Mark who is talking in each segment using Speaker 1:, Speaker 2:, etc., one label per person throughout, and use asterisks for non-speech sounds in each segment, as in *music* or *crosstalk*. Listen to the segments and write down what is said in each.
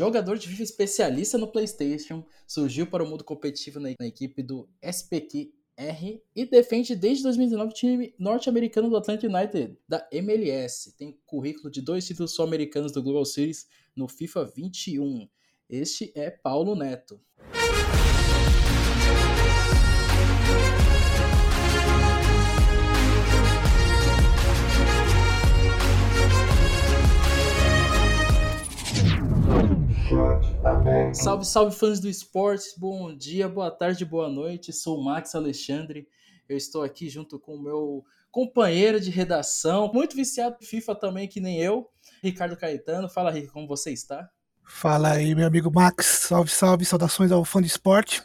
Speaker 1: jogador de FIFA especialista no PlayStation, surgiu para o mundo competitivo na, equipe do SPQ R e defende desde 2019 o time norte-americano do Atlanta United, da MLS. Tem currículo de dois títulos sul-americanos do Global Series no FIFA 21. Este é Paulo Neto. Salve, salve fãs do esporte, bom dia, boa tarde, boa noite. Sou o Max Alexandre. Eu estou aqui junto com o meu companheiro de redação, muito viciado em FIFA também, que nem eu, Ricardo Caetano. Fala, Ricardo, como você está?
Speaker 2: Fala aí, meu amigo Max. Salve, salve, saudações ao fã de esporte.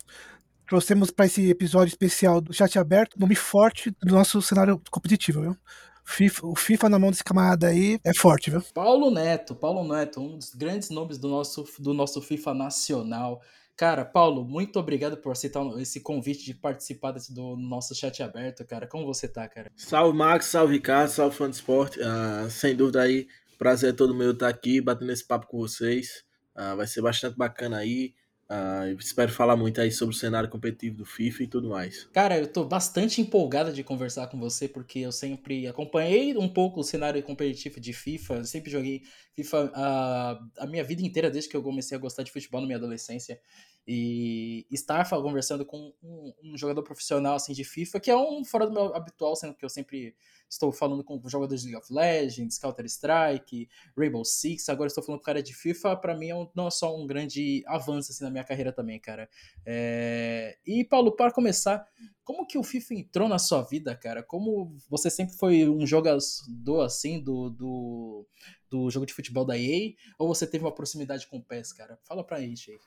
Speaker 2: Trouxemos para esse episódio especial do Chat Aberto nome forte do nosso cenário competitivo, viu? FIFA, o FIFA na mão desse camarada aí é forte, viu?
Speaker 1: Paulo Neto, Paulo Neto, um dos grandes nomes do nosso, do nosso FIFA nacional. Cara, Paulo, muito obrigado por aceitar esse convite de participar desse, do nosso chat aberto, cara. Como você tá, cara?
Speaker 3: Salve, Max, salve, Ricardo, salve, fã de esporte. Uh, sem dúvida aí, prazer é todo meu estar aqui, batendo esse papo com vocês. Uh, vai ser bastante bacana aí. Uh, espero falar muito aí sobre o cenário competitivo do FIFA e tudo mais.
Speaker 1: Cara, eu tô bastante empolgado de conversar com você, porque eu sempre acompanhei um pouco o cenário competitivo de FIFA, sempre joguei FIFA uh, a minha vida inteira, desde que eu comecei a gostar de futebol na minha adolescência. E estar conversando com um, um, jogador profissional assim de FIFA, que é um fora do meu habitual, sendo que eu sempre estou falando com jogadores de League of Legends, Counter-Strike, Rainbow Six, agora estou falando com cara de FIFA, para mim é um, não é só um grande avanço assim, na minha carreira também, cara. É... E, Paulo, para começar, como que o FIFA entrou na sua vida, cara? Como você sempre foi um jogador assim do, do, do jogo de futebol da EA, ou você teve uma proximidade com o PES, cara? Fala pra gente aí.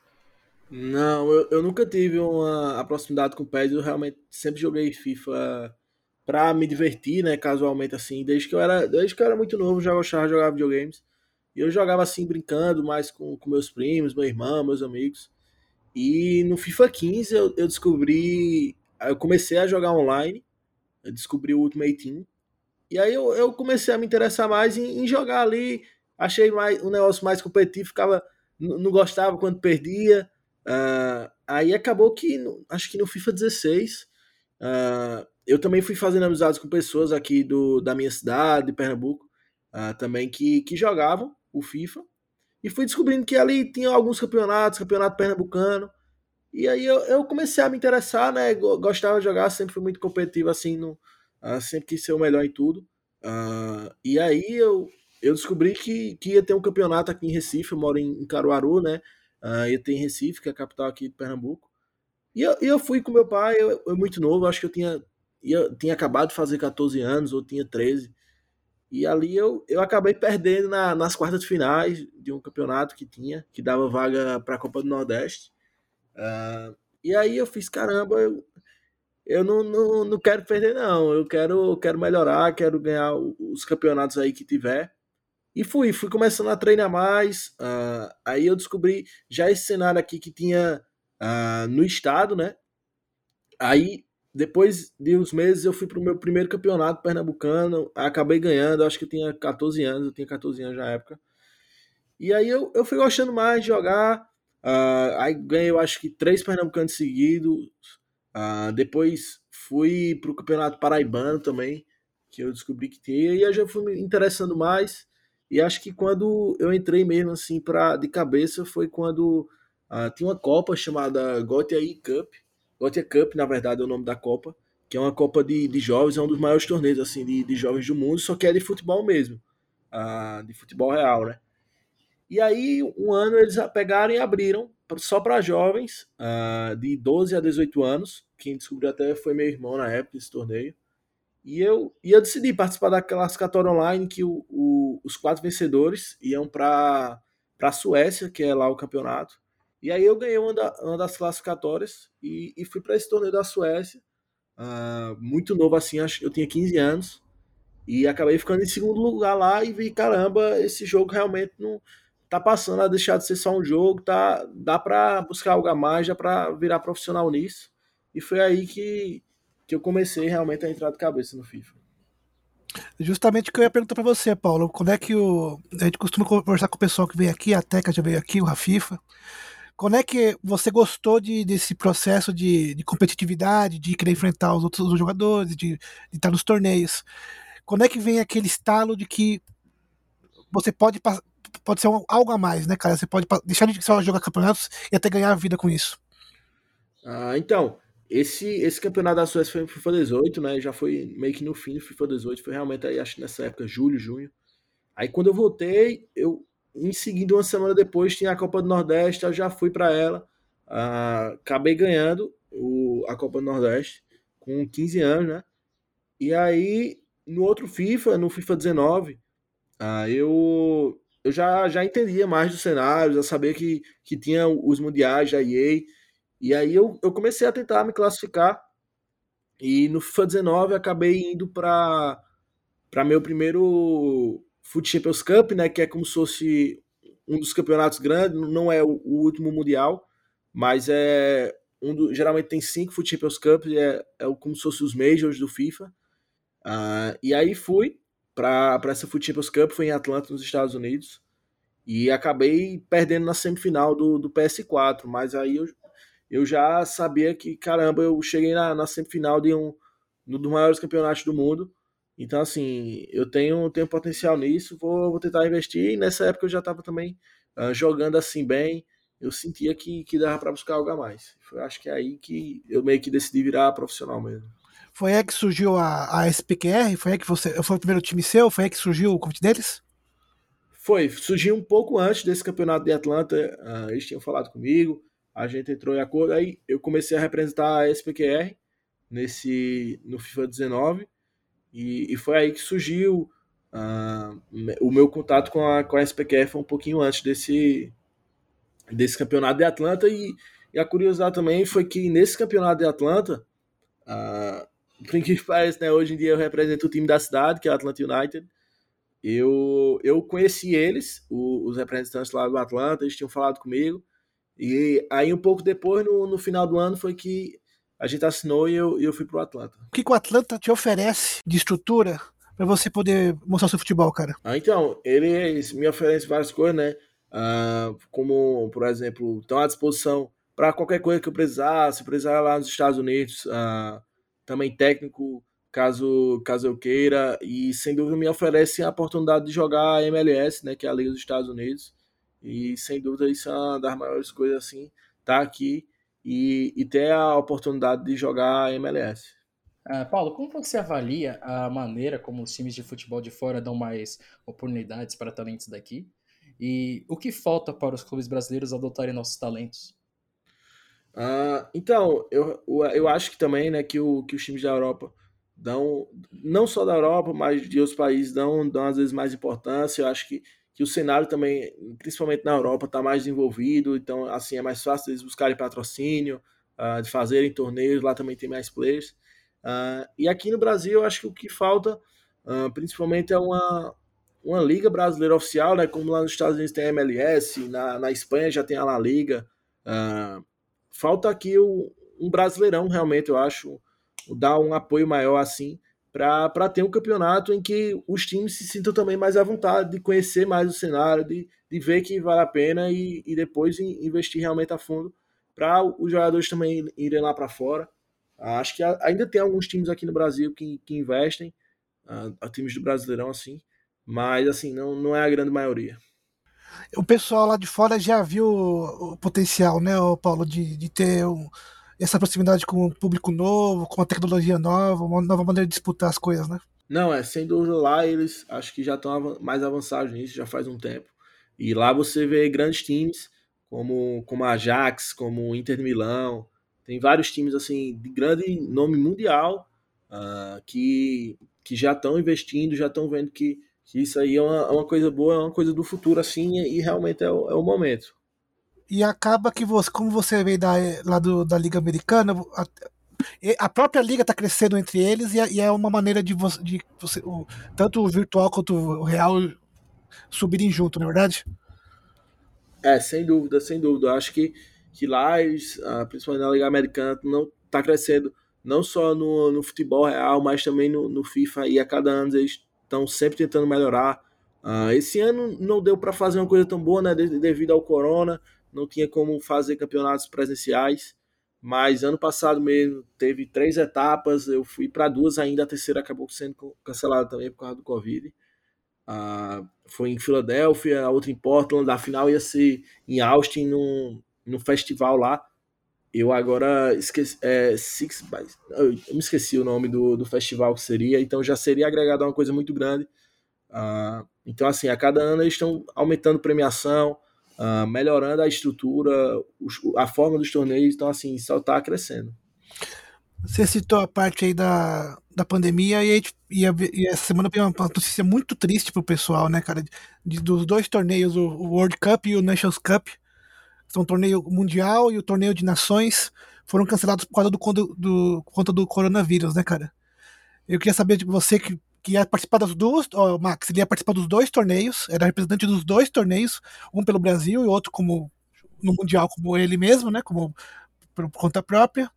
Speaker 3: Não, eu, eu nunca tive uma proximidade com o PES, eu realmente sempre joguei FIFA pra me divertir, né, casualmente assim, desde que eu era, desde que eu era muito novo, já gostava de jogar videogames. E eu jogava assim brincando mais com, com meus primos, meu irmão, meus amigos. E no FIFA 15 eu, eu descobri, eu comecei a jogar online, eu descobri o Ultimate Team. E aí eu, eu comecei a me interessar mais em, em jogar ali, achei mais um negócio mais competitivo, ficava não gostava quando perdia, Uh, aí acabou que, acho que no FIFA 16, uh, ah, eu também fui fazendo amizades com pessoas aqui do, da minha cidade, de Pernambuco, uh, também que, que jogavam o FIFA. E fui descobrindo que ali tinha alguns campeonatos, campeonato pernambucano. E aí eu, eu comecei a me interessar, né? Gostava de jogar, sempre fui muito competitivo, assim, no, sempre quis ser o melhor em tudo. e aí eu, eu descobri que, que ia ter um campeonato aqui em Recife, eu moro em, em Caruaru, né? Uh, eu tenho Recife, que é a capital aqui de Pernambuco. E eu, eu fui com meu pai, eu, eu muito novo, acho que eu tinha, eu tinha acabado de fazer 14 anos, ou tinha 13. E ali eu, eu acabei perdendo na, nas quartas de finais de um campeonato que tinha, que dava vaga para a Copa do Nordeste. Uh, e aí eu fiz, caramba, eu, eu não, não, não quero perder, não. Eu quero, quero melhorar, quero ganhar os campeonatos aí que tiver. E fui, fui começando a treinar mais. Uh, aí eu descobri já esse cenário aqui que tinha uh, no estado, né? Aí, depois de uns meses, eu fui para o meu primeiro campeonato pernambucano. Acabei ganhando, acho que eu tinha 14 anos, eu tinha 14 anos na época. E aí eu, eu fui gostando mais de jogar. Uh, aí ganhei, eu acho que três pernambucanos seguidos. depois fui para o campeonato paraibano também, que eu descobri que tinha. E aí eu já fui me interessando mais. E acho que quando eu entrei mesmo assim para de cabeça foi quando uh, tinha uma Copa chamada Gotia Cup. Gotia Cup, na verdade, é o nome da Copa, que é uma Copa de, de jovens, é um dos maiores torneios assim de, de jovens do mundo, só que é de futebol mesmo, uh, de futebol real, né? E aí, um ano eles pegaram e abriram só para jovens uh, de 12 a 18 anos. Quem descobriu até foi meu irmão na época desse torneio. E eu, e eu decidi participar da classificatória online que o, o, os quatro vencedores iam para a Suécia, que é lá o campeonato. E aí eu ganhei uma, da, uma das classificatórias e, e fui para esse torneio da Suécia. Uh, muito novo assim, acho eu tinha 15 anos. E acabei ficando em segundo lugar lá e vi, caramba, esse jogo realmente não tá passando a deixar de ser só um jogo, tá, dá para buscar algo a mais, dá para virar profissional nisso. E foi aí que, que eu comecei realmente a entrar de cabeça no FIFA.
Speaker 2: Justamente o que eu ia perguntar para você, Paulo. Quando é que o. A gente costuma conversar com o pessoal que vem aqui, a Teca já veio aqui, o Rafifa. Quando é que você gostou de, desse processo de, de, competitividade, de querer enfrentar os outros os jogadores, de, de estar nos torneios? Quando é que vem aquele estalo de que você pode, pode ser algo a mais, né, cara? Você pode deixar de só jogar campeonatos e até ganhar a vida com isso.
Speaker 3: Ah, então, esse, esse campeonato da Suécia foi no FIFA 18, né? Já foi meio que no fim do FIFA 18, foi realmente aí, acho que nessa época, julho, junho. Aí quando eu voltei, eu em seguida, uma semana depois, tinha a Copa do Nordeste, eu já fui para ela. Ah, acabei ganhando o, a Copa do Nordeste com 15 anos, né? E aí, no outro FIFA, no FIFA 19, ah, eu, eu já, já entendia mais dos cenários, já sabia que, que tinha os mundiais da EA. E aí eu, eu comecei a tentar me classificar. E no FIFA 19 acabei indo para para meu primeiro Foot Champions Cup, né, que é como se fosse um dos campeonatos grandes, não é o, o último mundial, mas é um do, geralmente tem cinco Foot Champions Cup, é, é como se fosse os majors do FIFA. Uh, e aí fui para essa Foot Champions Cup, foi em Atlanta, nos Estados Unidos, e acabei perdendo na semifinal do, do PS4, mas aí eu, eu já sabia que, caramba, eu cheguei na, na semifinal de um, um dos maiores campeonatos do mundo, então, assim, eu tenho, tenho potencial nisso, vou, vou tentar investir, e nessa época eu já estava também uh, jogando assim bem, eu sentia que, que dava para buscar algo a mais. Foi, acho que é aí que eu meio que decidi virar profissional mesmo.
Speaker 2: Foi aí que surgiu a, a SPQR? Foi aí que você. Foi o primeiro time seu? Foi aí que surgiu o convite deles?
Speaker 3: Foi, surgiu um pouco antes desse campeonato de Atlanta. Uh, eles tinham falado comigo, a gente entrou em acordo. Aí eu comecei a representar a SPQR nesse, no FIFA 19. E, e foi aí que surgiu uh, o meu contato com a, com a SPQR foi um pouquinho antes desse, desse campeonato de Atlanta. E, e a curiosidade também foi que nesse campeonato de Atlanta, uh, por que *laughs* pareça, né, hoje em dia eu represento o time da cidade, que é o Atlanta United. Eu, eu conheci eles, o, os representantes lá do Atlanta, eles tinham falado comigo. E aí, um pouco depois, no, no final do ano, foi que a gente assinou e eu, eu fui pro Atlanta.
Speaker 2: O que, que o Atlanta te oferece de estrutura para você poder mostrar seu futebol, cara?
Speaker 3: Ah, então, eles me oferecem várias coisas, né? Ah, como, por exemplo, estão à disposição para qualquer coisa que eu precisar, se precisar lá nos Estados Unidos, ah, também técnico, caso, caso eu queira, e sem dúvida me oferecem a oportunidade de jogar a MLS, né, que é a Liga dos Estados Unidos, e sem dúvida isso é uma das maiores coisas, assim, tá aqui e, e ter a oportunidade de jogar MLS.
Speaker 1: Uh, Paulo, como você avalia a maneira como os times de futebol de fora dão mais oportunidades para talentos daqui? E o que falta para os clubes brasileiros adotarem nossos talentos?
Speaker 3: Uh, então, eu, eu acho que também né, que, o, que os times da Europa dão, não só da Europa, mas de outros países, dão, dão às vezes mais importância. Eu acho que que o cenário também, principalmente na Europa, está mais desenvolvido, então assim é mais fácil eles buscarem patrocínio, uh, de fazerem torneios, lá também tem mais players. Uh, e aqui no Brasil, eu acho que o que falta, uh, principalmente, é uma, uma liga brasileira oficial, né? Como lá nos Estados Unidos tem a MLS, na, na Espanha já tem a La Liga. falta aqui o, um brasileirão, realmente, eu acho, dar um apoio maior assim para ter um campeonato em que os times se sintam também mais à vontade de conhecer mais o cenário, de, de ver que vale a pena e, e depois investir realmente a fundo para os jogadores também irem lá para fora. Acho que ainda tem alguns times aqui no Brasil que, que investem, times do Brasileirão assim, mas assim, não, não é a grande maioria.
Speaker 2: O pessoal lá de fora já viu o potencial, né, Paulo, de, de ter um essa proximidade com um público novo, com uma tecnologia nova, uma nova maneira de disputar as coisas, né?
Speaker 3: Não, é, sem dúvida lá eles acho que já estão mais avançados nisso, já faz um tempo. E lá você vê grandes times, como, como a Ajax, como o Inter Milão, tem vários times assim de grande nome mundial uh, que, que já estão investindo, já estão vendo que, que isso aí é uma, é uma, coisa boa, é uma coisa do futuro assim, e realmente é o, é o momento
Speaker 2: e acaba que você, como você veio da, lá do, da Liga Americana, a, a própria liga está crescendo entre eles e é, e é, uma maneira de você, de você o, tanto o virtual quanto o real subirem junto, não é verdade?
Speaker 3: É, sem dúvida, sem dúvida. Eu acho que, que lá, principalmente na Liga Americana, não está crescendo não só no, no futebol real, mas também no, no FIFA, e a cada ano eles estão sempre tentando melhorar. Uh, esse ano não deu para fazer uma coisa tão boa, né, devido ao corona, não tinha como fazer campeonatos presenciais, mas ano passado mesmo teve três etapas, eu fui para duas ainda, a terceira acabou sendo cancelada também por causa do Covid. Uh, foi em Filadélfia, a outra em Portland, a final ia ser em Austin, no, no festival lá. Eu agora esqueci. É, Six eu me esqueci o nome do, do festival que seria, então já seria agregado a uma coisa muito grande. Uh, então, assim, a cada ano eles estão aumentando premiação, uh, melhorando a estrutura, os, a forma dos torneios, então, assim, só está crescendo.
Speaker 2: Você citou a parte aí da, da pandemia e, e, a, e essa semana veio uma notícia muito triste pro pessoal, né, cara? De, dos dois torneios, o, World Cup e o Nations Cup, são torneio mundial e o torneio de nações, foram cancelados por causa do, do, do, conta do coronavírus, né, cara? Eu queria saber de você que, que ia participar das duas, oh, Max, ele ia participar dos dois torneios, era representante dos dois torneios, um pelo Brasil e outro como no mundial como ele mesmo, né, como por, por conta própria.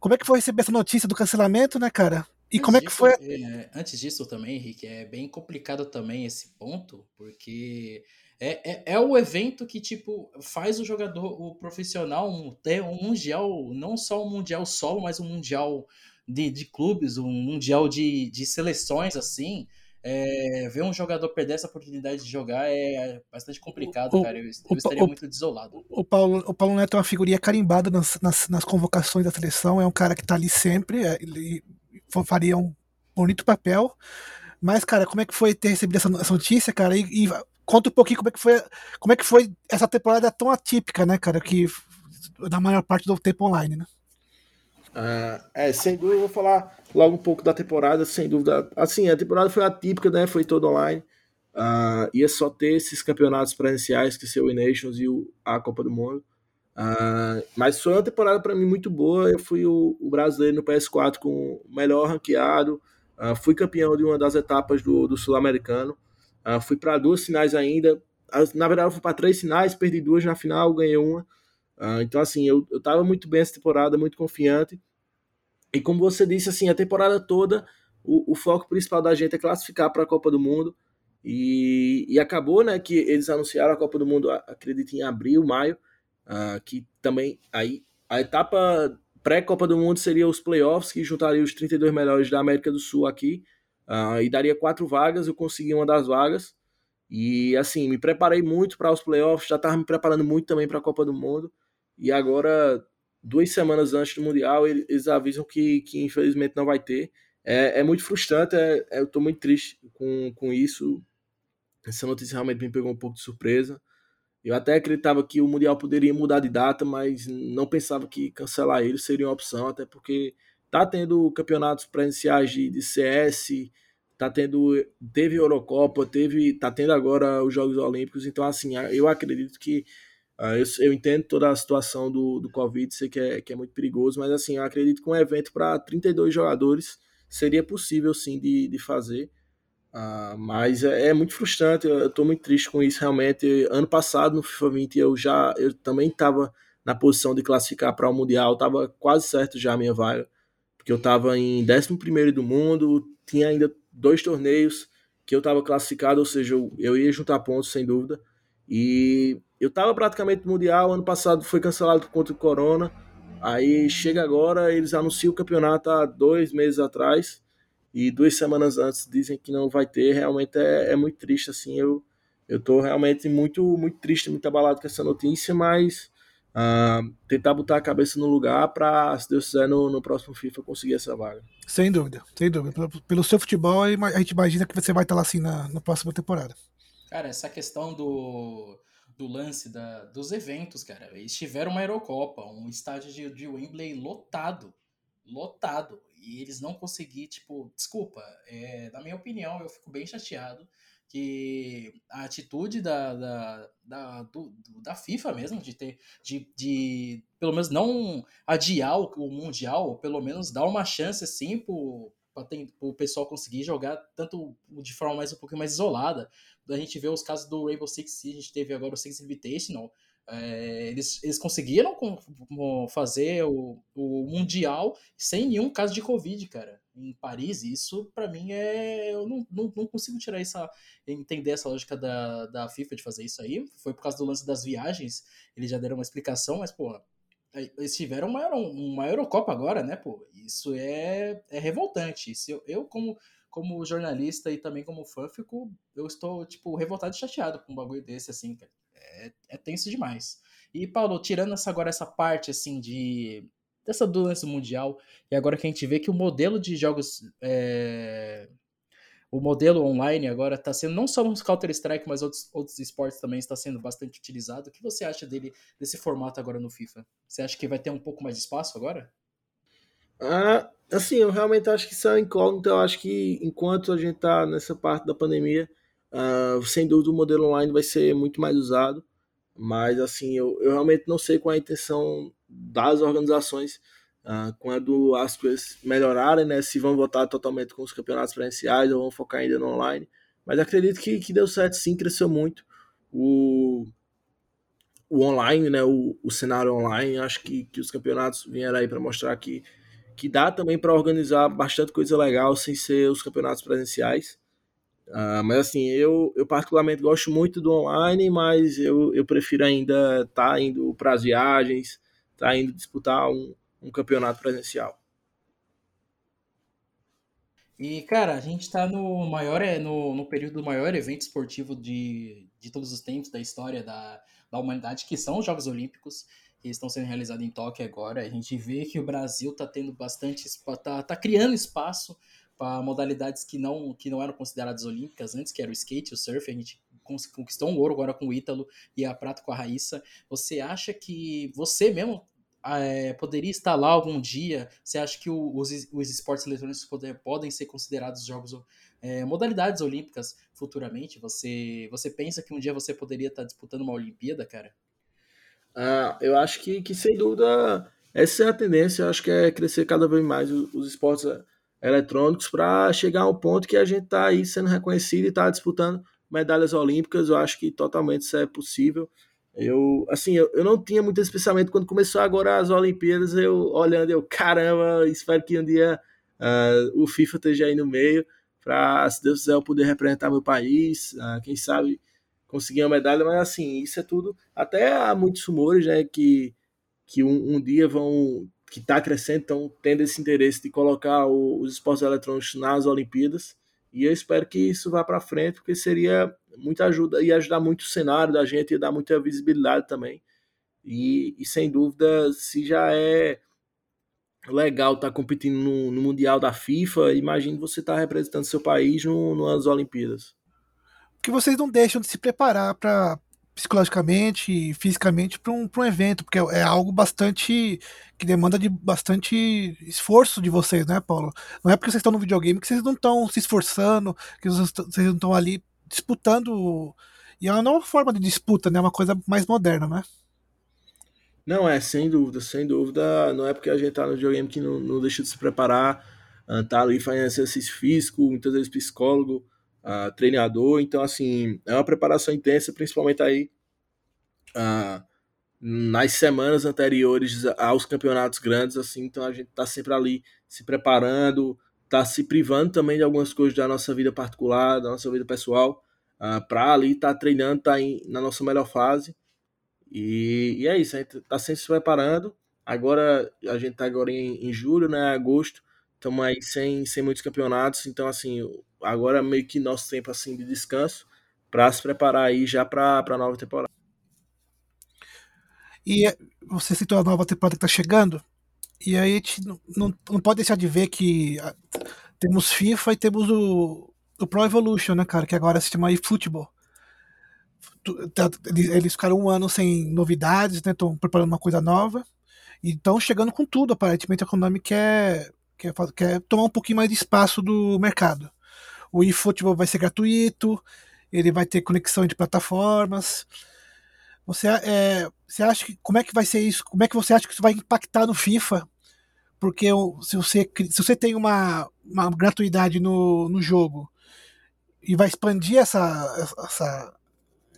Speaker 2: Como é que foi receber essa notícia do cancelamento, né, cara? E antes como é que foi?
Speaker 1: É, antes disso também, Henrique, é bem complicado também esse ponto, porque é, é, é, o evento que, tipo, faz o jogador, o profissional, ter um mundial, não só um mundial solo, mas um mundial de, de clubes, um mundial de, de seleções, assim. É, ver um jogador perder essa oportunidade de jogar é bastante complicado, o, cara. Eu, eu estaria o, muito desolado.
Speaker 2: O Paulo, o Paulo Neto é uma figurinha carimbada nas, nas, nas convocações da seleção, é um cara que tá ali sempre, é, ele faria um bonito papel. Mas, cara, como é que foi ter recebido essa, essa notícia, cara? E, e conta um pouquinho como é que foi, como é que foi essa temporada tão atípica, né, cara, que na maior parte do tempo online, né?
Speaker 3: Uh, é, sem dúvida, vou falar logo um pouco da temporada, sem dúvida. Assim, a temporada foi atípica, né? Foi toda online. Uh, ia só ter esses campeonatos presenciais, que ser o Nations e o, a Copa do Mundo. Uh, mas foi uma temporada para mim muito boa. Eu fui o, o, brasileiro no PS4 com o melhor ranqueado. Fui campeão de uma das etapas do, do Sul-Americano. Fui para duas finais ainda. Na verdade, eu fui para três finais, perdi duas na final, ganhei uma. Uh, então, assim, eu, eu tava muito bem essa temporada, muito confiante. E como você disse, assim, a temporada toda, o, o foco principal da gente é classificar para a Copa do Mundo. E, e, acabou, né, que eles anunciaram a Copa do Mundo, acredito, em abril, maio. Uh, que também, aí, a etapa pré-Copa do Mundo seria os playoffs, que juntaria os 32 melhores da América do Sul aqui. Uh, e daria quatro vagas, eu consegui uma das vagas. E assim, me preparei muito para os playoffs, já estava me preparando muito também para a Copa do Mundo. E agora, duas semanas antes do Mundial, eles avisam que, que infelizmente não vai ter. É, é muito frustrante, é, é, eu estou muito triste com, com isso. Essa notícia realmente me pegou um pouco de surpresa. Eu até acreditava que o Mundial poderia mudar de data, mas não pensava que cancelar ele seria uma opção, até porque tá tendo campeonatos presenciais de, de CS, tá tendo teve Eurocopa, teve tá tendo agora os Jogos Olímpicos, então assim, eu acredito que eu, eu, entendo toda a situação do, do Covid, sei que é, que é muito perigoso, mas assim, eu acredito que um evento para 32 jogadores seria possível sim de, de fazer. Uh, mas é, é, muito frustrante, eu estou muito triste com isso realmente. Ano passado, no FIFA 20, eu já eu também estava na posição de classificar para o Mundial, estava quase certo já a minha vaga porque eu estava em 11 do mundo, tinha ainda dois torneios que eu estava classificado, ou seja, eu, eu, ia juntar pontos sem dúvida. E eu estava praticamente no Mundial, ano passado foi cancelado contra o Corona. Aí chega agora, eles anunciam o campeonato há dois meses atrás, e duas semanas antes dizem que não vai ter. Realmente é, é muito triste, assim. Eu, eu tô realmente muito, muito triste, muito abalado com essa notícia, mas uh, tentar botar a cabeça no lugar para, se Deus quiser, no, no, próximo FIFA conseguir essa vaga.
Speaker 2: Sem dúvida, sem dúvida. Pelo, pelo seu futebol, a gente imagina que você vai estar lá assim na, na próxima temporada.
Speaker 1: Cara, essa questão do, do lance da, dos eventos, cara. Eles tiveram uma Eurocopa, um estádio de, de Wembley lotado. Lotado. E eles não conseguiram, tipo, desculpa, é, na minha opinião, eu fico bem chateado que a atitude da, da, da, do, da FIFA mesmo, de ter, de, de pelo menos não adiar o, o Mundial, pelo menos dar uma chance assim pro, para o pessoal conseguir jogar tanto de forma mais um pouquinho mais isolada. A gente vê os casos do Rainbow Six a gente teve agora o Six Invitational, É, eles, eles conseguiram fazer o, o Mundial sem nenhum caso de Covid, cara, em Paris. Isso, para mim, é. Eu não, não, não, consigo tirar essa. entender essa lógica da, da FIFA de fazer isso aí. Foi por causa do lance das viagens, eles já deram uma explicação, mas, pô, eles tiveram uma, uma Eurocopa agora, né, pô? Isso é, é revoltante. Isso eu, eu, como, como jornalista e também como fã, fico, eu estou, tipo, revoltado e chateado com um bagulho desse, assim, é, é tenso demais. E, Paulo, tirando essa, agora essa parte, assim, de dessa doença mundial, e agora que a gente vê que o modelo de jogos, é, o modelo online agora está sendo, não só no Counter-Strike, mas outros, outros esportes também está sendo bastante utilizado. O que você acha dele, desse formato agora no FIFA? Você acha que vai ter um pouco mais de espaço agora?
Speaker 3: Ah, assim, eu realmente acho que isso é incógnito. Eu acho que enquanto a gente está nessa parte da pandemia, Uh, sem dúvida o modelo online vai ser muito mais usado, mas assim, eu, eu realmente não sei qual é a intenção das organizações uh, quando as coisas melhorarem, né? Se vão votar totalmente com os campeonatos presenciais ou vão focar ainda no online. Mas acredito que, que deu certo sim, cresceu muito. O, o online, né? O, o cenário online, acho que, que os campeonatos vieram aí para mostrar que, que dá também para organizar bastante coisa legal sem ser os campeonatos presenciais. Uh, mas assim, eu, eu particularmente gosto muito do online, mas eu, eu prefiro ainda estar tá indo para as viagens, estar tá indo disputar um, um campeonato presencial.
Speaker 1: E, cara, a gente está no maior no, no período do maior evento esportivo de, de todos os tempos da história da, da humanidade, que são os Jogos Olímpicos, que estão sendo realizados em Tóquio agora. A gente vê que o Brasil está tendo bastante, está tá criando espaço para modalidades que não, que não eram consideradas olímpicas antes, que era o skate, o surf, a gente conquistou um ouro agora com o Ítalo e a prata com a Raíssa. Você acha que você mesmo é, poderia estar lá algum dia? Você acha que o, os, os esportes eletrônicos poder, podem ser considerados jogos é, modalidades olímpicas futuramente? Você, você pensa que um dia você poderia estar disputando uma Olimpíada, cara?
Speaker 3: Ah, eu acho que, que sem dúvida essa é a tendência. Eu acho que é crescer cada vez mais os, os esportes eletrônicos para chegar ao ponto que a gente está aí sendo reconhecido e está disputando medalhas olímpicas. Eu acho que totalmente isso é possível. Eu, assim, eu, eu não tinha muito esse pensamento quando começou agora as Olimpíadas, eu olhando, eu, caramba, espero que um dia uh, o FIFA esteja aí no meio, para, se Deus quiser, eu poder representar meu país, uh, quem sabe conseguir uma medalha, mas assim, isso é tudo, até há muitos rumores, né, que, que um, um dia vão que está crescendo, estão tendo esse interesse de colocar o, os esportes eletrônicos nas Olimpíadas. E eu espero que isso vá para frente, porque seria muita ajuda, ia ajudar muito o cenário da gente, ia dar muita visibilidade também. E, e sem dúvida, se já é legal estar tá competindo no, no, Mundial da FIFA, imagine você estar tá representando seu país no, nas Olimpíadas.
Speaker 2: Que vocês não deixam de se preparar para psicologicamente e fisicamente para um, um evento, porque é algo bastante que demanda de bastante esforço de vocês, né, Paulo? Não é porque vocês estão no videogame que vocês não estão se esforçando, que vocês não estão ali disputando. E é uma nova forma de disputa, né? Uma coisa mais moderna, né?
Speaker 3: Não, é, sem dúvida, sem dúvida. Não é porque a gente tá no videogame que não, não deixa de se preparar, ah, tá ali fazendo exercício físico, muitas vezes psicólogo, uh, treinador. Então, assim, é uma preparação intensa, principalmente aí uh, nas semanas anteriores aos campeonatos grandes. Assim, então, a gente está sempre ali se preparando, está se privando também de algumas coisas da nossa vida particular, da nossa vida pessoal, uh, ah, para ali estar tá treinando, estar tá na nossa melhor fase. E, e, é isso, a gente está sempre se preparando. Agora, a gente está agora em, em julho, né, agosto, estamos aí sem, sem muitos campeonatos, então assim, agora meio que nosso tempo assim de descanso para se preparar aí já para a nova temporada.
Speaker 2: E é, você citou a nova temporada que está chegando, e aí a gente não, não, não, pode deixar de ver que ah, temos FIFA e temos o, o Pro Evolution, né, cara, que agora se chama eFootball. Tá, eles ficaram um ano sem novidades, né? Estão preparando uma coisa nova. E estão chegando com tudo, aparentemente a Konami quer, quer, quer tomar um pouquinho mais de espaço do mercado o eFootball vai ser gratuito, ele vai ter conexão entre plataformas. Você, é, você acha que como é que vai ser isso? Como é que você acha que isso vai impactar no FIFA? Porque se você, se você tem uma, uma gratuidade no, no jogo e vai expandir essa, essa,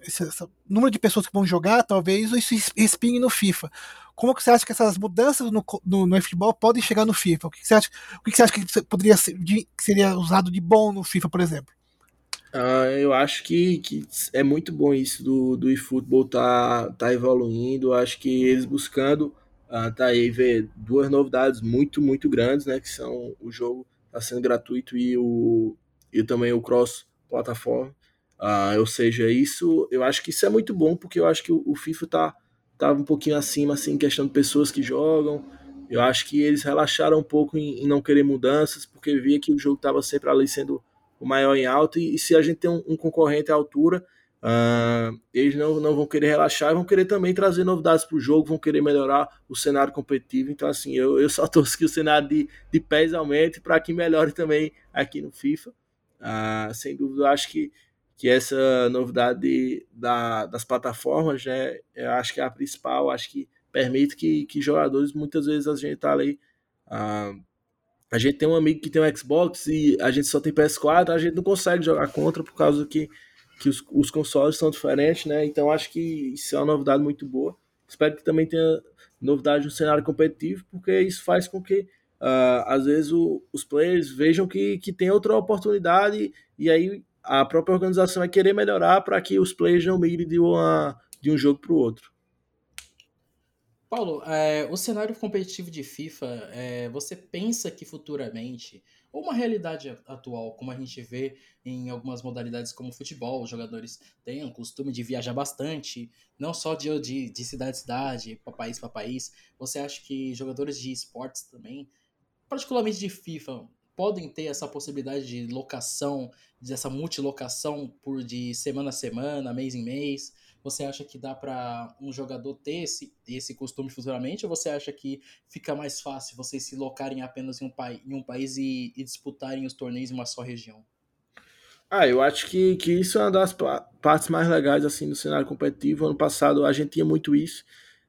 Speaker 2: esse, esse, número de pessoas que vão jogar, talvez isso espinhe no FIFA. Como que você acha que essas mudanças no, no, no futebol podem chegar no FIFA? O que você acha, o que você acha que poderia ser, de, que seria usado de bom no FIFA, por exemplo?
Speaker 3: Uh, eu acho que, que é muito bom isso do, do eFootball tá, tá evoluindo. Acho que eles buscando uh, tá aí ver duas novidades muito, muito grandes, né? Que são o jogo tá sendo gratuito e, o, e também o cross plataforma. Uh, ou seja, isso eu acho que isso é muito bom, porque eu acho que o, o FIFA tá, tá um pouquinho acima, assim, em questão de pessoas que jogam. Eu acho que eles relaxaram um pouco em, em não querer mudanças, porque via que o jogo estava sempre ali sendo o maior em alta, e, e se a gente tem um, um concorrente à altura, uh, eles não, não vão querer relaxar, vão querer também trazer novidades para o jogo, vão querer melhorar o cenário competitivo. Então, assim, eu, eu só *laughs* torço que o cenário de, de pés aumente para que melhore também aqui no FIFA. Uh, sem dúvida, eu acho que, que essa novidade de, da, das plataformas, né, eu acho que é a principal, acho que permite que, que jogadores, muitas vezes a gente tá ali. Uh, a gente tem um amigo que tem um Xbox e a gente só tem PS4, a gente não consegue jogar contra por causa que, que os, os consoles são diferentes, né? Então acho que isso é uma novidade muito boa. Espero que também tenha novidade no cenário competitivo, porque isso faz com que uh, às vezes o, os players vejam que, que tem outra oportunidade e aí a própria organização vai querer melhorar para que os players não migrem de, uma, de um jogo para o outro.
Speaker 1: Paulo, é, o cenário competitivo de FIFA, é, você pensa que futuramente, ou uma realidade atual, como a gente vê em algumas modalidades como futebol, os jogadores têm o costume de viajar bastante, não só de, de, de cidade a cidade, para país para país. Você acha que jogadores de esportes também, particularmente de FIFA, podem ter essa possibilidade de locação, dessa multilocação por de semana a semana, mês em mês? Você acha que dá para um jogador ter esse, esse costume futuramente? Ou você acha que fica mais fácil vocês se locarem apenas em um, em um país e, e disputarem os torneios em uma só região?
Speaker 3: Ah, eu acho que, que isso é uma das partes mais legais assim do cenário competitivo. Ano passado a gente tinha muito isso,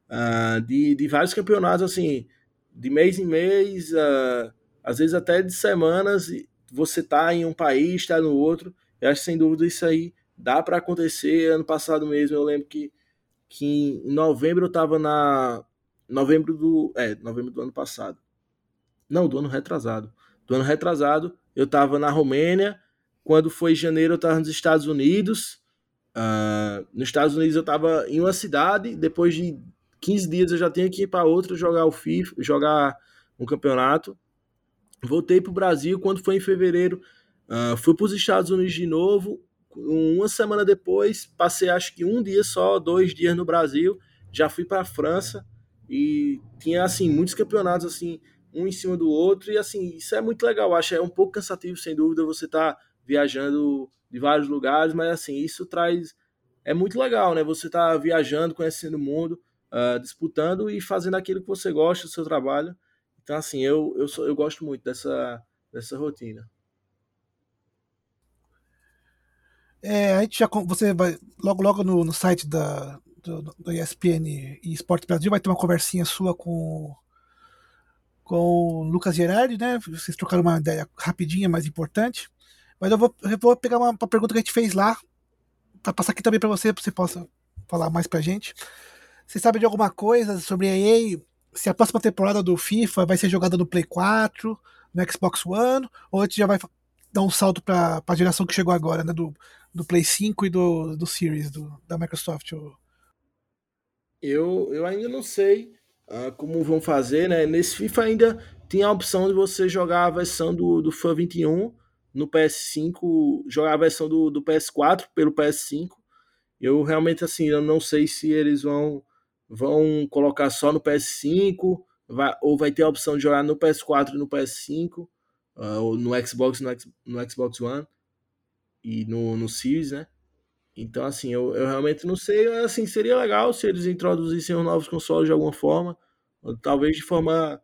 Speaker 3: uh, de, de vários campeonatos, assim, de mês em mês, uh, às vezes até de semanas, você tá em um país, tá no outro. Eu acho sem dúvida isso aí dá para acontecer. Ano passado mesmo, eu lembro que, que em novembro eu tava na. Novembro do. É, novembro do ano passado. Não, do ano retrasado. Do ano retrasado, eu tava na Romênia. Quando foi janeiro, eu tava nos Estados Unidos. Uh, nos Estados Unidos, eu tava em uma cidade. Depois de 15 dias, eu já tinha que ir para outra jogar o FIFA, jogar um campeonato. Voltei para o Brasil. Quando foi em fevereiro, uh, fui para os Estados Unidos de novo uma semana depois, passei acho que um dia só, dois dias no Brasil, já fui para a França e tinha assim muitos campeonatos assim, um em cima do outro e assim, isso é muito legal, acho é um pouco cansativo sem dúvida você tá viajando de vários lugares, mas assim, isso traz é muito legal, né? Você tá viajando, conhecendo o mundo, uh, disputando e fazendo aquilo que você gosta do seu trabalho. Então assim, eu eu, sou, eu gosto muito dessa dessa rotina.
Speaker 2: É, a gente já você vai logo logo no, no site da do, do, ESPN e Esporte Brasil vai ter uma conversinha sua com com o Lucas Gerardi, né? Vocês trocaram uma ideia rapidinha, mas importante. Mas eu vou, eu vou pegar uma, uma pergunta que a gente fez lá para passar aqui também para você, para você possa falar mais pra gente. Você sabe de alguma coisa sobre a EA? Se a próxima temporada do FIFA vai ser jogada no Play 4, no Xbox One, ou a gente já vai dar um salto para a geração que chegou agora, né? Do do Play 5 e do, do Series do, da Microsoft?
Speaker 3: Eu, eu ainda não sei uh, como vão fazer, né? Nesse FIFA ainda tem a opção de você jogar a versão do, do FIFA 21 no PS5, jogar a versão do, do PS4 pelo PS5. Eu realmente, assim, eu não sei se eles vão, vão colocar só no PS5 vai, ou vai ter a opção de jogar no PS4 e no PS5, uh, ah, ou no Xbox no, no Xbox One e no, no Series, né? Então, assim, eu, eu realmente não sei. Assim, seria legal se eles introduzissem os novos consoles de alguma forma, talvez de forma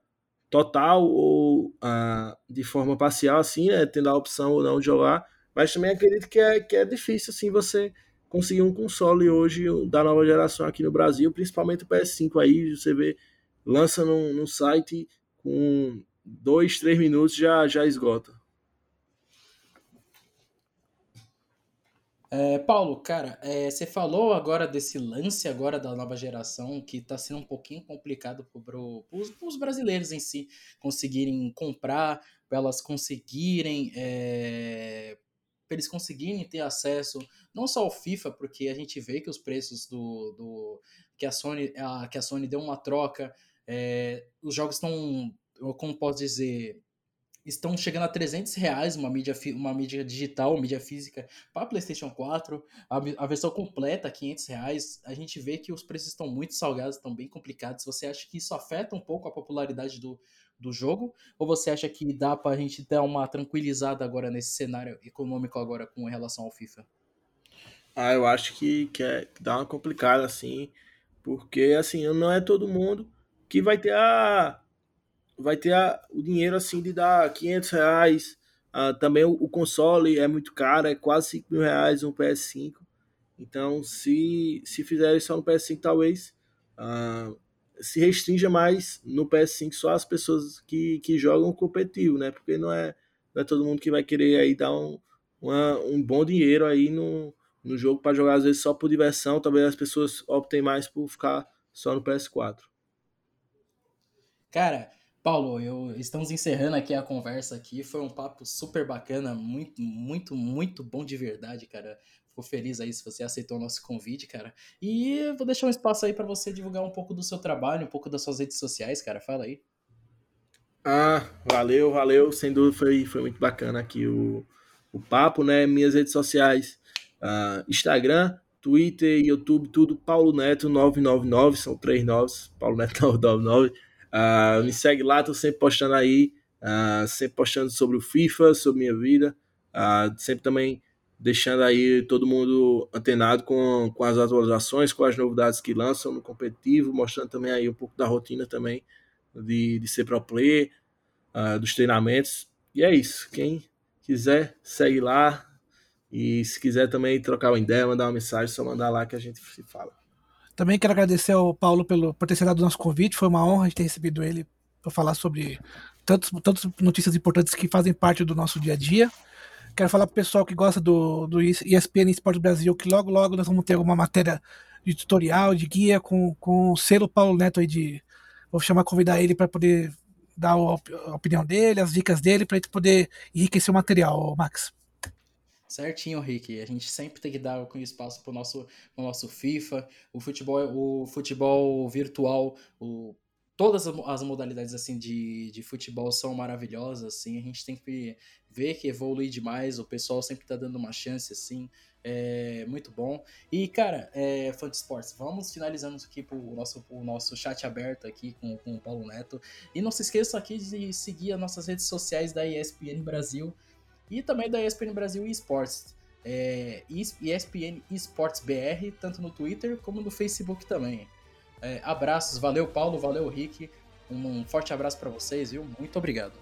Speaker 3: total ou uh, de forma parcial, assim, né? Tendo a opção ou não de jogar. Mas também acredito que é, que é difícil, assim, você conseguir um console hoje da nova geração aqui no Brasil, principalmente o PS5 aí, você vê, lança num, num site com dois, três minutos já, já esgota.
Speaker 1: É, Paulo, cara, é, você falou agora desse lance agora da nova geração que está sendo um pouquinho complicado para os brasileiros em si conseguirem comprar, elas conseguirem é, para eles conseguirem ter acesso não só ao FIFA, porque a gente vê que os preços do, do que a Sony a, que a Sony deu uma troca, é, os jogos estão, como posso dizer, estão chegando a 300 reais uma mídia, uma mídia digital, mídia física para PlayStation 4, a, a, versão completa 500 reais. A gente vê que os preços estão muito salgados, estão bem complicados. Você acha que isso afeta um pouco a popularidade do, do jogo? Ou você acha que dá para a gente dar uma tranquilizada agora nesse cenário econômico agora com relação ao FIFA?
Speaker 3: Ah, eu acho que, que, é, dá uma complicada assim, porque assim, não é todo mundo que vai ter a vai ter a, o dinheiro assim de dar 500 reais. Uh, também o, o, console é muito caro, é quase 5 mil reais um PS5. Então, se, se fizerem só no PS5, talvez uh, se restrinja mais no PS5 só as pessoas que, que jogam competitivo, né? Porque não é, não é todo mundo que vai querer aí dar um, uma, um bom dinheiro aí no, no jogo para jogar, às vezes só por diversão. Talvez as pessoas optem mais por ficar só no PS4.
Speaker 1: Cara, Paulo, eu, estamos encerrando aqui a conversa aqui. Foi um papo super bacana, muito, muito, muito bom de verdade, cara. Fico feliz aí se você aceitou o nosso convite, cara. E vou deixar um espaço aí para você divulgar um pouco do seu trabalho, um pouco das suas redes sociais, cara. Fala aí.
Speaker 3: Ah, valeu, valeu. Sem dúvida foi, foi muito bacana aqui o, o papo, né? Minhas redes sociais, uh, Instagram, Twitter, YouTube, tudo Paulo Neto 999, são três novos, Paulo Neto *laughs* 999. Uh, me segue lá, tô sempre postando aí, uh, sempre postando sobre o FIFA, sobre minha vida, uh, sempre também deixando aí todo mundo antenado com, com as atualizações, com as novidades que lançam no competitivo, mostrando também aí um pouco da rotina também de, de ser pro player, dos treinamentos. E é isso. Quem quiser, segue lá. E se quiser também trocar uma ideia, mandar uma mensagem, só mandar lá que a gente se fala.
Speaker 2: Também quero agradecer ao Paulo pelo, por ter aceitado o nosso convite. Foi uma honra ter recebido ele para falar sobre tantas, tantas notícias importantes que fazem parte do nosso dia a dia. Quero falar para o pessoal que gosta do, do ESPN Esporte Brasil que logo, logo nós vamos ter alguma matéria de tutorial, de guia, com, com o selo Paulo Neto aí de. Vou chamar, convidar ele para poder dar a opinião dele, as dicas dele, para ele poder enriquecer o material, Max.
Speaker 1: Certinho, Rick. A gente sempre tem que dar espaço para o nosso, pro nosso FIFA, o futebol, o futebol virtual, o, todas as modalidades assim de, de futebol são maravilhosas, assim. A gente tem que ver que evolui demais. O pessoal sempre está dando uma chance, assim. É muito bom. E, cara, é, fã de esportes, vamos finalizando aqui o nosso, o nosso chat aberto aqui com, com o Paulo Neto. E não se esqueça aqui de seguir as nossas redes sociais da ESPN Brasil e também da ESPN Brasil Esports. É, ESPN Esports BR, tanto no Twitter como no Facebook também. É, abraços, valeu Paulo, valeu Rick. Um, um forte abraço para vocês, viu? Muito obrigado.